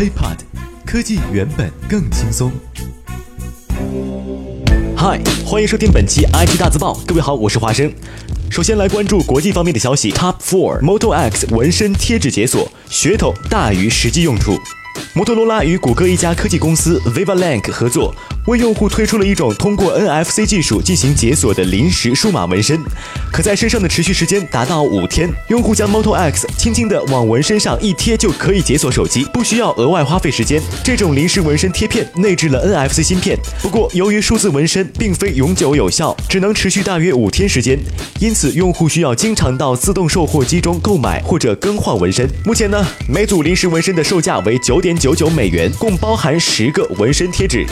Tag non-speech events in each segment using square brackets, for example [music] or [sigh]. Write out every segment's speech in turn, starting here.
iPod，科技原本更轻松。嗨，欢迎收听本期 IT 大字报。各位好，我是华生。首先来关注国际方面的消息，Top Four Moto X 纹身贴纸解锁，噱头大于实际用处。摩托罗拉与谷歌一家科技公司 Viva Link 合作。为用户推出了一种通过 NFC 技术进行解锁的临时数码纹身，可在身上的持续时间达到五天。用户将 Moto X 轻轻地往纹身上一贴，就可以解锁手机，不需要额外花费时间。这种临时纹身贴片内置了 NFC 芯片，不过由于数字纹身并非永久有效，只能持续大约五天时间，因此用户需要经常到自动售货机中购买或者更换纹身。目前呢，每组临时纹身的售价为九点九九美元，共包含十个纹身贴纸。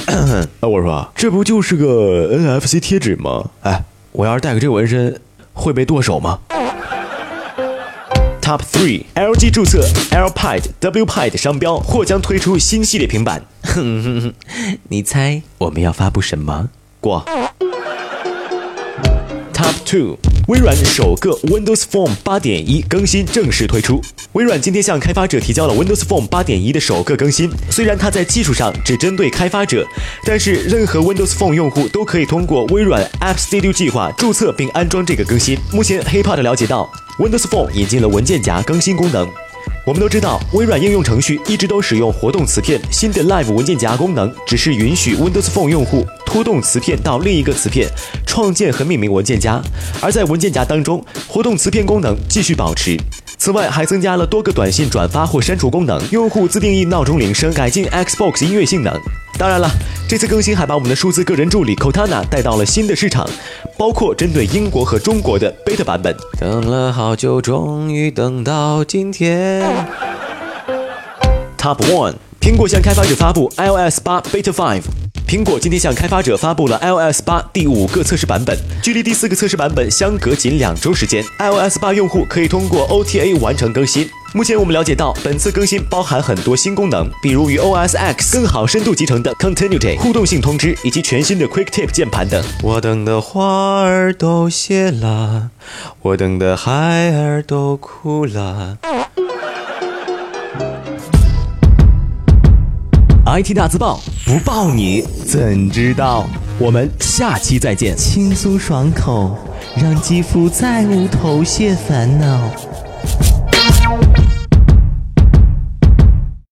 那 [coughs] 我说，这不就是个 NFC 贴纸吗？哎，我要是带个这纹身，会被剁手吗？Top three LG 注册 LPad WPad 商标，或将推出新系列平板。[laughs] 你猜我们要发布什么？过。Top two。微软首个 Windows Phone 8.1更新正式推出。微软今天向开发者提交了 Windows Phone 8.1的首个更新。虽然它在技术上只针对开发者，但是任何 Windows Phone 用户都可以通过微软 App Studio 计划注册并安装这个更新。目前，HeyPod 了解到，Windows Phone 引进了文件夹更新功能。我们都知道，微软应用程序一直都使用活动磁片。新的 Live 文件夹功能只是允许 Windows Phone 用户拖动磁片到另一个磁片，创建和命名文件夹。而在文件夹当中，活动磁片功能继续保持。此外，还增加了多个短信转发或删除功能，用户自定义闹钟铃声，改进 Xbox 音乐性能。当然了，这次更新还把我们的数字个人助理 Cortana 带到了新的市场，包括针对英国和中国的 beta 版本。等了好久，终于等到今天。Top One，苹果向开发者发布 iOS 8 Beta 5。苹果今天向开发者发布了 iOS 八第五个测试版本，距离第四个测试版本相隔仅两周时间。iOS 八用户可以通过 OTA 完成更新。目前我们了解到，本次更新包含很多新功能，比如与 OS X 更好深度集成的 Continuity 互动性通知，以及全新的 Quick Tip 键盘等。我等的花儿都谢了，我等的孩儿都哭了。IT 大字报不抱你怎知道？我们下期再见。轻松爽口，让肌肤再无头屑烦恼。